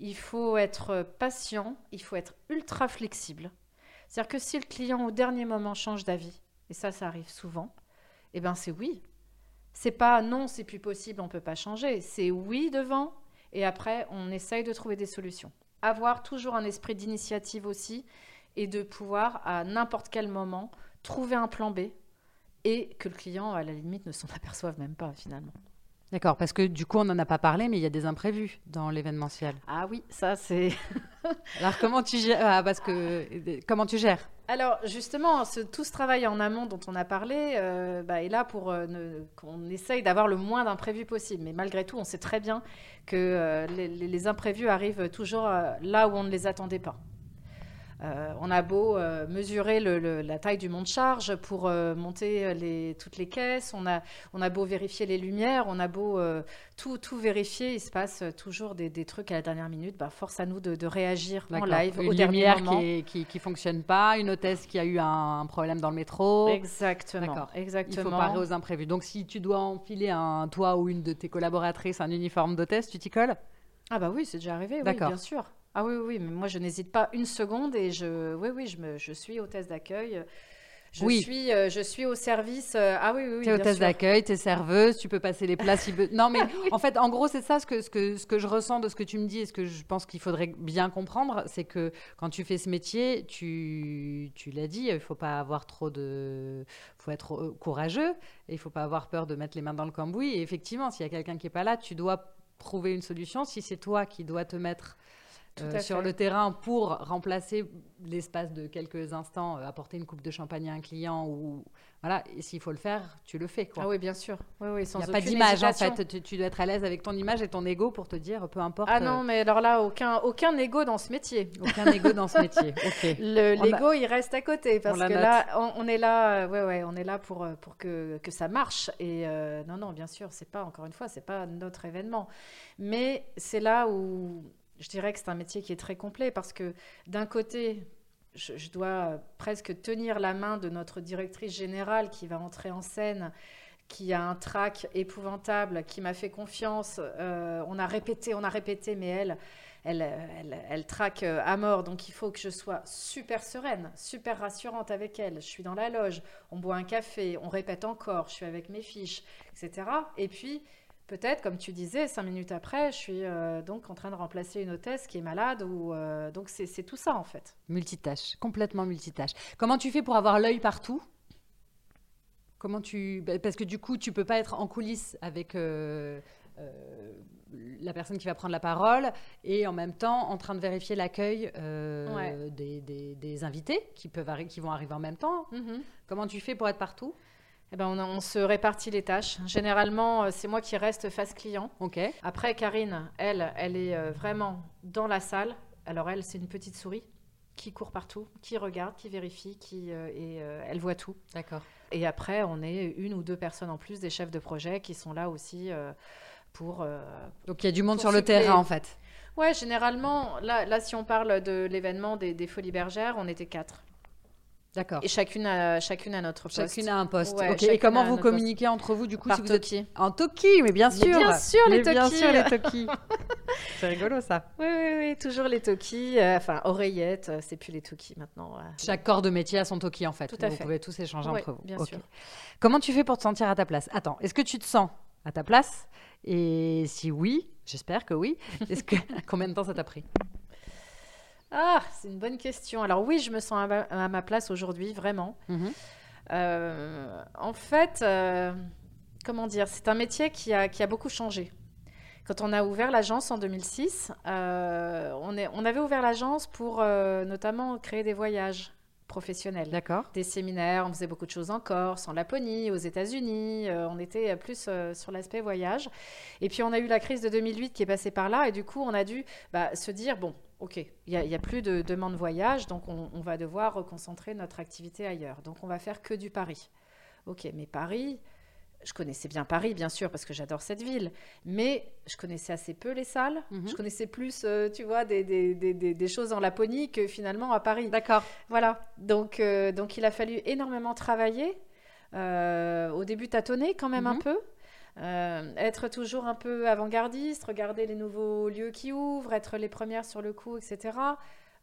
il faut être patient, il faut être ultra flexible. C'est-à-dire que si le client au dernier moment change d'avis, et ça, ça arrive souvent, eh ben c'est oui. C'est pas non, c'est plus possible, on peut pas changer. C'est oui devant, et après, on essaye de trouver des solutions. Avoir toujours un esprit d'initiative aussi, et de pouvoir, à n'importe quel moment, trouver un plan B, et que le client, à la limite, ne s'en aperçoive même pas finalement. D'accord, parce que du coup, on n'en a pas parlé, mais il y a des imprévus dans l'événementiel. Ah oui, ça c'est. Alors comment tu gères ah, Parce que comment tu gères? Alors justement, ce, tout ce travail en amont dont on a parlé euh, bah, est là pour euh, qu'on essaye d'avoir le moins d'imprévus possible. Mais malgré tout, on sait très bien que euh, les, imprévus arrivent toujours là où on ne les attendait pas. Euh, on a beau euh, mesurer la taille du monte-charge pour euh, monter toutes les caisses, on a, beau vérifier les lumières, on a beau tout, vérifier, il se passe toujours des, trucs à la dernière minute. Bah, force à nous de, réagir en live une au dernier moment. Qui, qui, fonctionne pas, une hôtesse qui a eu un, problème dans le métro. Exactement. Exactement. Il faut parer aux imprévus. Donc si tu dois enfiler un toi ou une de tes collaboratrices un uniforme d'hôtesse, tu t'y colles? Ah bah oui, c'est déjà arrivé, oui, bien sûr. Ah oui, oui, mais moi je n'hésite pas une seconde et je, oui, oui, je, me, je suis hôtesse d'accueil. Je, oui. suis, euh, je suis au service. Euh, ah oui, oui, oui. Tu es hôtesse d'accueil, tu es serveuse, tu peux passer les plats si Non, mais en fait, en gros, c'est ça ce que, ce, que, ce que je ressens de ce que tu me dis et ce que je pense qu'il faudrait bien comprendre. C'est que quand tu fais ce métier, tu, tu l'as dit, il faut pas avoir trop de. Il faut être euh, courageux et il faut pas avoir peur de mettre les mains dans le cambouis. Et effectivement, s'il y a quelqu'un qui est pas là, tu dois trouver une solution. Si c'est toi qui dois te mettre euh, sur le terrain pour remplacer l'espace de quelques instants, euh, apporter une coupe de champagne à un client ou voilà, et s'il faut le faire, tu le fais quoi. Ah oui, bien sûr. Oui, oui, sans Il n'y a pas d'image en fait. Tu, dois être à l'aise avec ton image et ton ego pour te dire peu importe. Ah non, euh, mais alors là, aucun aucun ego dans ce métier. Aucun ego dans ce métier. Ok. L'ego, il reste à côté parce que là, on, est là, ouais, ouais, on est là pour pour que, que ça marche. Et non, non, bien sûr, c'est pas encore une fois, c'est pas notre événement, mais c'est là où je dirais que c'est un métier qui est très complet parce que d'un côté, je, dois presque tenir la main de notre directrice générale qui va entrer en scène qui a un trac épouvantable, qui m'a fait confiance. Euh, on a répété, on a répété, mais elle, elle, elle, elle, traque euh, à mort. Donc il faut que je sois super sereine, super rassurante avec elle. Je suis dans la loge, on boit un café, on répète encore, je suis avec mes fiches, etc. Et puis, peut-être, comme tu disais, cinq minutes après, je suis euh, donc en train de remplacer une hôtesse qui est malade. Ou, euh, donc c'est tout ça en fait. Multitâche, complètement multitâche. Comment tu fais pour avoir l'œil partout? Comment tu bah, parce que du coup tu peux pas être en coulisses avec euh, la personne qui va prendre la parole et en même temps en train de vérifier l'accueil des, invités qui peuvent qui vont arriver en même temps. Mm-hmm. Comment tu fais pour être partout? Eh ben, on, se répartit les tâches. Généralement, euh, c'est moi qui reste face client. Après, Karine, elle, elle est euh, vraiment dans la salle. Alors elle, c'est une petite souris qui court partout, qui regarde, qui vérifie, qui euh, et elle voit tout. D'accord. Et après, on est une ou deux personnes en plus, des chefs de projet, qui sont là aussi pour. Donc il y a du monde sur le terrain en fait. Ouais, généralement, là, là, si on parle de l'événement des, des Folies Bergères, on était quatre. D'accord. Et chacune a, chacune a notre poste. Chacune a un poste. Et comment vous communiquez entre vous du coup Par si vous Êtes... En Toki, mais bien sûr. bien sûr les Toki. Bien sûr les Toki. c'est rigolo ça. Oui, oui, oui, toujours les Toki. Euh, enfin, oreillettes, euh, c'est plus les Toki maintenant. Chaque corps de métier a son Toki en fait. Tout à vous fait. pouvez tous échanger entre vous. Bien sûr. Comment tu fais pour te sentir à ta place? Attends, est-ce que tu te sens à ta place? Et si oui, j'espère que oui. Est-ce que combien de temps ça t'a pris? Ah, c'est une bonne question. Alors oui, je me sens à ma, place aujourd'hui, vraiment. Mhm. Euh, en fait, euh, comment dire, c'est un métier qui a, qui a, beaucoup changé. Quand on a ouvert l'agence en 2006, euh, on, est, on, avait ouvert l'agence pour notamment créer des voyages professionnels. D'accord. Des séminaires, on faisait beaucoup de choses en Corse, en Laponie, aux États-Unis. on était plus sur l'aspect voyage. Et puis on a eu la crise de 2008 qui est passée par là, et du coup on a dû bah, se dire bon, OK, il n'y a, plus de demande de voyage, donc on, va devoir reconcentrer notre activité ailleurs. Donc on va faire que du Paris. OK, mais Paris, je connaissais bien Paris, bien sûr, parce que j'adore cette ville, mais je connaissais assez peu les salles. Mhm. Je connaissais plus, euh, tu vois, des, des, des, des- des choses en Laponie que finalement à Paris. D'accord. Voilà, donc, euh, donc il a fallu énormément travailler. Euh, au début, tâtonner quand même un Mhm. peu. Euh, être toujours un peu avant-gardiste, regarder les nouveaux lieux qui ouvrent, être les premières sur le coup, etc.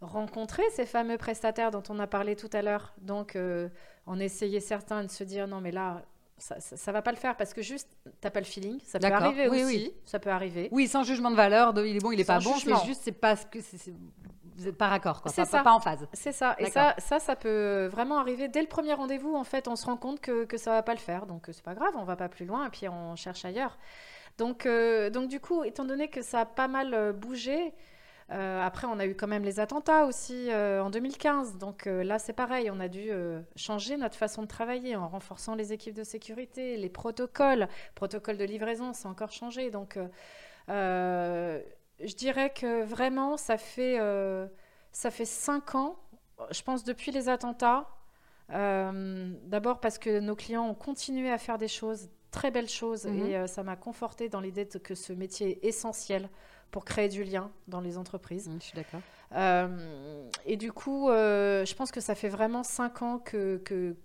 Rencontrer ces fameux prestataires dont on a parlé tout à l'heure. Donc, euh, en essayer certains de se dire non, mais là, ça, ça, ça va pas le faire parce que juste, t'as pas le feeling. Ça peut arriver Oui, aussi. oui. Ça peut arriver. Oui, sans jugement de valeur, de, il est bon, il est Sans pas bon, c'est juste, c'est pas ce que vous êtes pas raccord, quoi. C'est Pas, ça. pas en phase. C'est ça. Et ça, ça, ça peut vraiment arriver dès le premier rendez-vous. En fait, on se rend compte que, que ça va pas le faire. Donc, euh, c'est pas grave, on va pas plus loin et puis on cherche ailleurs. Donc, euh, donc du coup, étant donné que ça a pas mal euh, bougé, euh, après, on a eu quand même les attentats aussi euh, en 2015. Donc euh, là, c'est pareil. On a dû changer notre façon de travailler en renforçant les équipes de sécurité, les protocoles. Protocole de livraison, c'est encore changé. Donc, je dirais que vraiment, ça fait, euh, ça fait cinq ans, je pense, depuis les attentats. Euh, D'abord parce que nos clients ont continué à faire des choses, très belles choses, Mhm. et euh, ça m'a conforté dans l'idée que ce métier est essentiel pour créer du lien dans les entreprises. Je suis d'accord. Euh, et du coup, je pense que ça fait vraiment cinq ans que, que,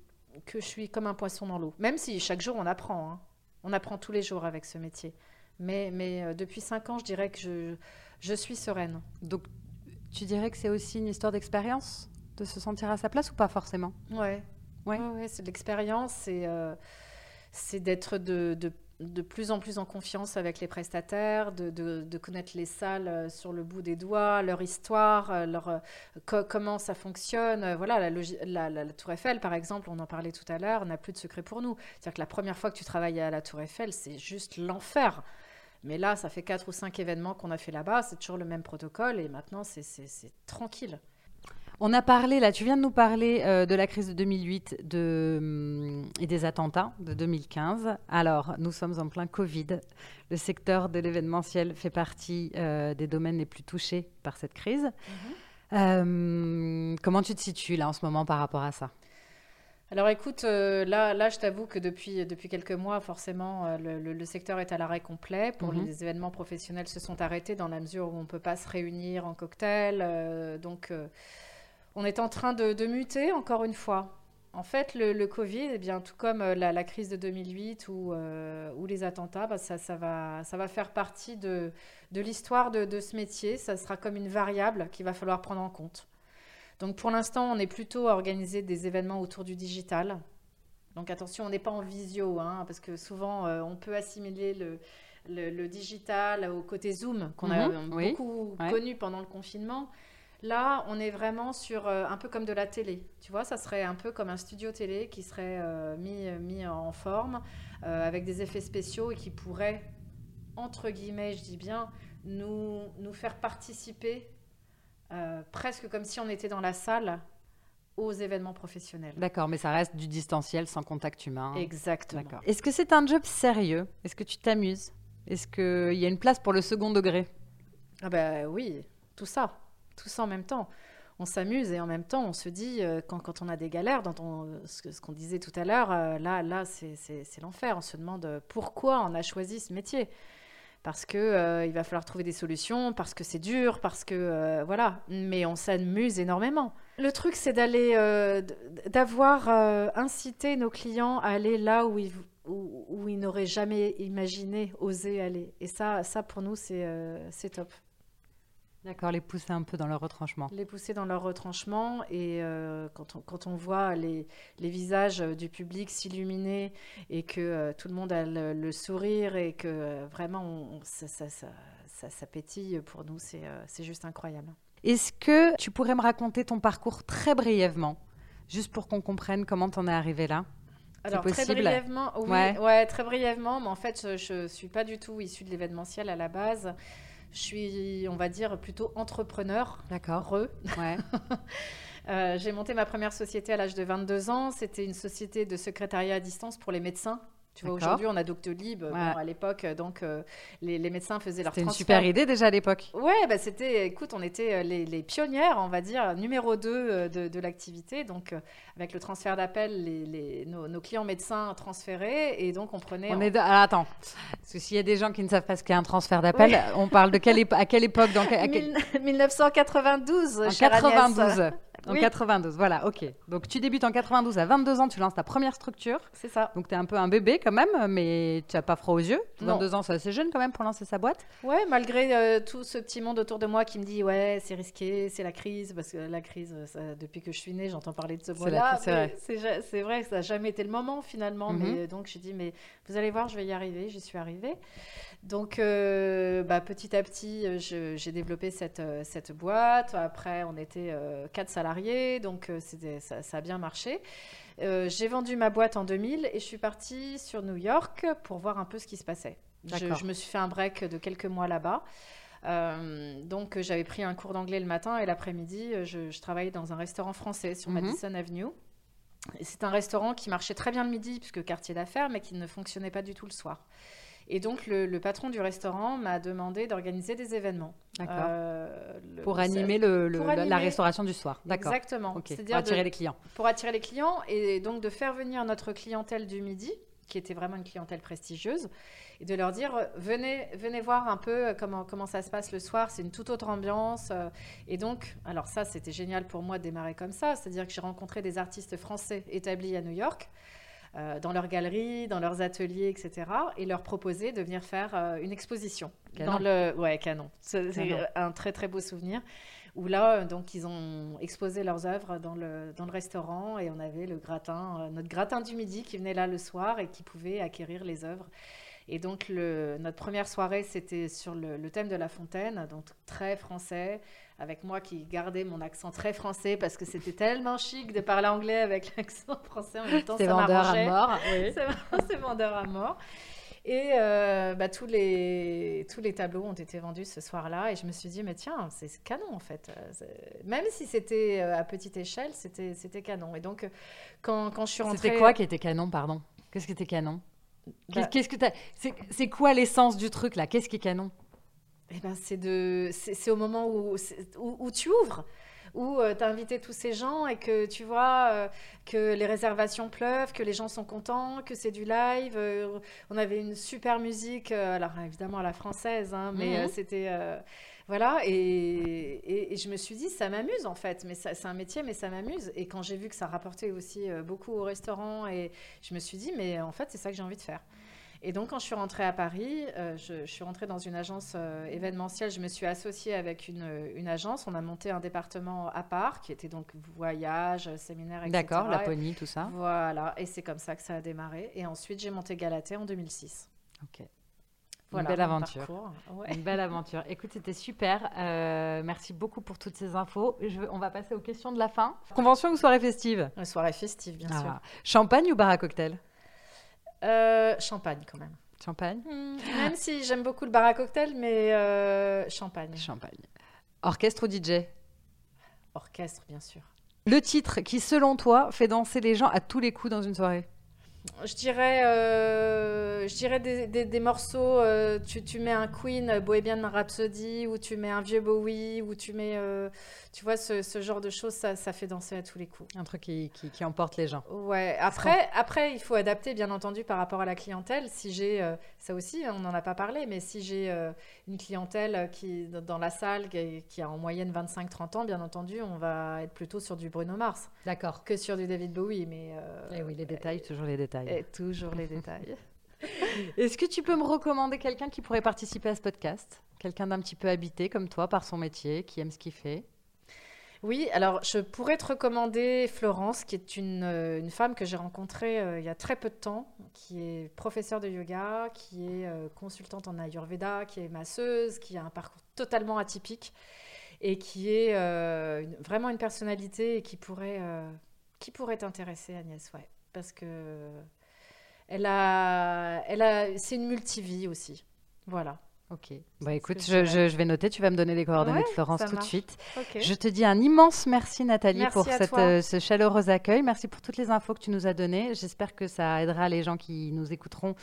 que je suis comme un poisson dans l'eau. Même si chaque jour on apprend. hein. On apprend tous les jours avec ce métier. Mais, mais euh, depuis cinq ans, je dirais que je, je suis sereine. Donc, tu dirais que c'est aussi une histoire d'expérience, de se sentir à sa place ou pas forcément? Ouais. Ouais. Ouais, ouais, c'est de l'expérience, c'est euh, c'est d'être de, de, de plus en plus en confiance avec les prestataires, de, de, de connaître les salles euh, sur le bout des doigts, leur histoire, leur, co- comment ça fonctionne. Voilà, la, logi- la, la- la Tour Eiffel, par exemple, on en parlait tout à l'heure, n'a plus de secret pour nous. C'est-à-dire que la première fois que tu travailles à la Tour Eiffel, c'est juste l'enfer. Mais là, ça fait quatre ou cinq événements qu'on a fait là-bas, c'est toujours le même protocole et maintenant, c'est- tranquille. On a parlé, là, tu viens de nous parler euh, de la crise de 2008 de, hum, et des attentats de 2015. Alors, nous sommes en plein Covid. Le secteur de l'événementiel fait partie euh, des domaines les plus touchés par cette crise. Euh, comment tu te situes là en ce moment par rapport à ça? Alors écoute, euh, là, là, je t'avoue que depuis, depuis quelques mois, forcément, euh, le, le- le secteur est à l'arrêt complet. Pour Mhm. les événements professionnels se sont arrêtés dans la mesure où on ne peut pas se réunir en cocktail. euh, donc, on est en train de, de muter encore une fois. En fait, le, le Covid, eh bien, tout comme la, la crise de 2008 ou, ou les attentats, bah, ça, ça va, ça va faire partie de, de l'histoire de, de ce métier. Ça sera comme une variable qu'il va falloir prendre en compte. Donc pour l'instant, on est plutôt à organiser des événements autour du digital. Donc attention, on n'est pas en visio, hein, parce que souvent euh, on peut assimiler le, le- le digital au côté Zoom qu'on a Mhm, euh, oui, beaucoup ouais. connu pendant le confinement. Là, on est vraiment sur euh, un peu comme de la télé. Tu vois, ça serait un peu comme un studio télé qui serait euh, mis, mis en forme euh, avec des effets spéciaux et qui pourrait, entre guillemets, je dis bien, nous, nous faire participer euh, presque comme si on était dans la salle aux événements professionnels. D'accord, mais ça reste du distanciel sans contact humain. Exactement. Est-ce que c'est un job sérieux? Est-ce que tu t'amuses? Est-ce qu'il y a une place pour le second degré? Ah bah oui, tout ça, tout ça en même temps. On s'amuse et en même temps on se dit euh, quand, quand on a des galères, dans ton- ce ce qu'on disait tout à l'heure, euh, là là c'est l'enfer. On se demande pourquoi on a choisi ce métier. Parce que euh, il va falloir trouver des solutions, parce que c'est dur, parce que euh, voilà. Mais on s'amuse énormément. Le truc c'est d'aller, euh, d'avoir incité nos clients à aller là où ils n'auraient jamais imaginé, osé aller. Et ça, ça pour nous c'est top. D'accord, les pousser un peu dans leur retranchement. les pousser dans leur retranchement et euh, quand, on, quand on voit les, les visages du public s'illuminer et que euh, tout le monde a le, le sourire et que euh, vraiment on- ça, ça, ça, ça- ça pétille pour nous, c'est juste incroyable. Est-ce que tu pourrais me raconter ton parcours très brièvement, juste pour qu'on comprenne comment t'en es arrivé là? Alors très brièvement, oui, Ouais. ouais. très brièvement, mais en fait je ne suis pas du tout issue de l'événementiel à la base. Je suis, on va dire, plutôt entrepreneur. D'accord. Re. Ouais. Euh, j'ai monté ma première société à l'âge de 22 ans. C'était une société de secrétariat à distance pour les médecins. Tu vois, aujourd'hui, on a Doctolib. Bon, à l'époque, donc, les, les, médecins faisaient leur transfert. C'était une super idée déjà à l'époque. Ouais, bah, c'était, écoute, on était les, les, pionnières, on va dire, numéro 2 de, de l'activité. Donc, avec le transfert d'appel, les, nos, clients médecins transféraient et donc on prenait. On est Alors, attends, parce que s'il y a des gens qui ne savent pas ce qu'est un transfert d'appel, on parle de quelle à quelle époque dans 1992. En 92. En 92, voilà, ok. Donc tu débutes en 92, à 22 ans, tu lances ta première structure. C'est ça. Donc tu es un peu un bébé quand même, mais tu n'as pas froid aux yeux. 22 ans, c'est assez jeune quand même pour lancer sa boîte. Ouais, malgré euh, tout ce petit monde autour de moi qui me dit ouais, c'est risqué, c'est la crise, parce que la crise, depuis que je suis née, j'entends parler de ce mot-là. C'est vrai. C'est vrai que ça n'a jamais été le moment finalement, mhm. mais donc j'ai dit mais vous allez voir, je vais y arriver, j'y suis arrivée. Donc, euh, bah, petit à petit, euh, j'ai développé cette, euh, cette, boîte. Après, on était quatre salariés, donc ça, ça, a bien marché. j'ai vendu ma boîte en 2000 et je suis partie sur New York pour voir un peu ce qui se passait. Je, me suis fait un break de quelques mois là-bas. donc, j'avais pris un cours d'anglais le matin et l'après-midi, je, travaillais dans un restaurant français sur mhm. Madison Avenue. C'est un restaurant qui marchait très bien le midi, puisque quartier d'affaires, mais qui ne fonctionnait pas du tout le soir. Et donc, le, patron du restaurant m'a demandé d'organiser des événements. Euh, pour animer, le, la restauration du soir. D'accord. Exactement. pour attirer les clients. Pour attirer les clients et donc de faire venir notre clientèle du midi, qui était vraiment une clientèle prestigieuse, et de leur dire venez, venez voir un peu comment, comment ça se passe le soir, c'est une toute autre ambiance. Euh. Et donc, alors ça, c'était génial pour moi de démarrer comme ça, c'est-à-dire que j'ai rencontré des artistes français établis à New York. Euh, dans leurs galeries, dans leurs ateliers, etc. Et leur proposer de venir faire euh, une exposition. Canon. Dans le... Ouais, canon. C'est un très très beau souvenir. Où là, donc, ils ont exposé leurs œuvres dans le, dans le restaurant et on avait le gratin, euh, notre gratin du midi qui venait là le soir et qui pouvait acquérir les œuvres. Et donc, le, notre première soirée, c'était sur le, le, thème de la fontaine, donc très français, avec moi qui gardais mon accent très français parce que c'était tellement chic de parler anglais avec l'accent français en même temps. C'est vendeur à mort. C'est vendeur à mort. Et euh, bah, tous, les, tous les tableaux ont été vendus ce soir-là. Et je me suis dit, mais tiens, c'est canon en fait. Même si c'était euh, à petite échelle, c'était canon. Et donc, quand, quand je suis rentrée. C'était quoi qui était canon, pardon? Qu'est-ce qui était canon? Bah Qu'est-ce que C'est quoi l'essence du truc là? Qu'est-ce qui est canon? Eh ben, c'est de, c'est au moment où, où, tu ouvres, où euh, tu as invité tous ces gens et que tu vois euh, que les réservations pleuvent, que les gens sont contents, que c'est du live. Euh, on avait une super musique, alors évidemment à la française, hein, mais mhm. c'était. voilà, et, et, je me suis dit, ça m'amuse en fait, mais c'est un métier, mais ça m'amuse. Et quand j'ai vu que ça rapportait aussi beaucoup au restaurant, et je me suis dit, mais en fait, c'est ça que j'ai envie de faire. Et donc, quand je suis rentrée à Paris, euh, je, suis rentrée dans une agence euh, événementielle. Je me suis associée avec une, une, agence. On a monté un département à part, qui était donc voyage, séminaire, etc. D'accord, Laponie, tout ça. Voilà, et c'est comme ça que ça a démarré. Et ensuite, j'ai monté Galatée en 2006. Ok. Voilà, une belle aventure. Une belle aventure. Écoute, c'était super. Euh, merci beaucoup pour toutes ces infos. Je on va passer aux questions de la fin. Convention ou soirée festive? Soirée festive, bien ah. sûr. Champagne ou bar à cocktail? Euh, champagne quand même. Champagne hmm, Même si j'aime beaucoup le bar à cocktail, mais euh, champagne. Champagne. Orchestre ou DJ Orchestre, bien sûr. Le titre qui, selon toi, fait danser les gens à tous les coups dans une soirée? Je dirais, euh, je dirais des, des, morceaux. Euh, tu, tu, mets un Queen, Bohemian Rhapsody, ou tu mets un vieux Bowie, ou tu mets, euh, tu vois, ce, ce, genre de choses, ça, ça, fait danser à tous les coups. Un truc qui, qui, qui emporte les gens. Ouais. Après, après, il faut adapter, bien entendu, par rapport à la clientèle. Si j'ai, ça aussi, on n'en a pas parlé, mais si j'ai une clientèle qui, dans la salle qui, qui a en moyenne 25-30 ans, bien entendu, on va être plutôt sur du Bruno Mars. D'accord. Que sur du David Bowie, mais. Eh oui, les détails, toujours les détails. Et toujours les détails. Est-ce que tu peux me recommander quelqu'un qui pourrait participer à ce podcast? Quelqu'un d'un petit peu habité comme toi par son métier, qui aime ce qu'il fait? Oui, alors je pourrais te recommander Florence, qui est une, euh, une femme que j'ai rencontrée euh, il y a très peu de temps, qui est professeure de yoga, qui est euh, consultante en Ayurveda, qui est masseuse, qui a un parcours totalement atypique et qui est vraiment une personnalité et qui pourrait, qui pourrait t'intéresser, Agnès. Ouais, parce que elle a, elle a, c'est une multivie aussi. Voilà. Ok. Bah écoute, je, vais noter, tu vas me donner les coordonnées de Florence tout de suite. Je te dis un immense merci Nathalie pour cette, euh, ce chaleureux accueil. Merci pour toutes les infos que tu nous as données. J'espère que ça aidera les gens qui nous écouteront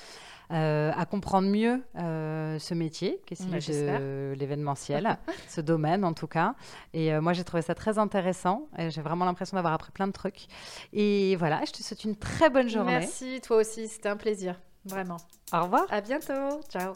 euh, à comprendre mieux euh, ce métier, qui est de l'événementiel, ce domaine en tout cas. Et moi j'ai trouvé ça très intéressant. J'ai vraiment l'impression d'avoir appris plein de trucs. Et voilà, je te souhaite une très bonne journée. Merci, toi aussi, c'était un plaisir. Vraiment. Au revoir. À bientôt. Ciao.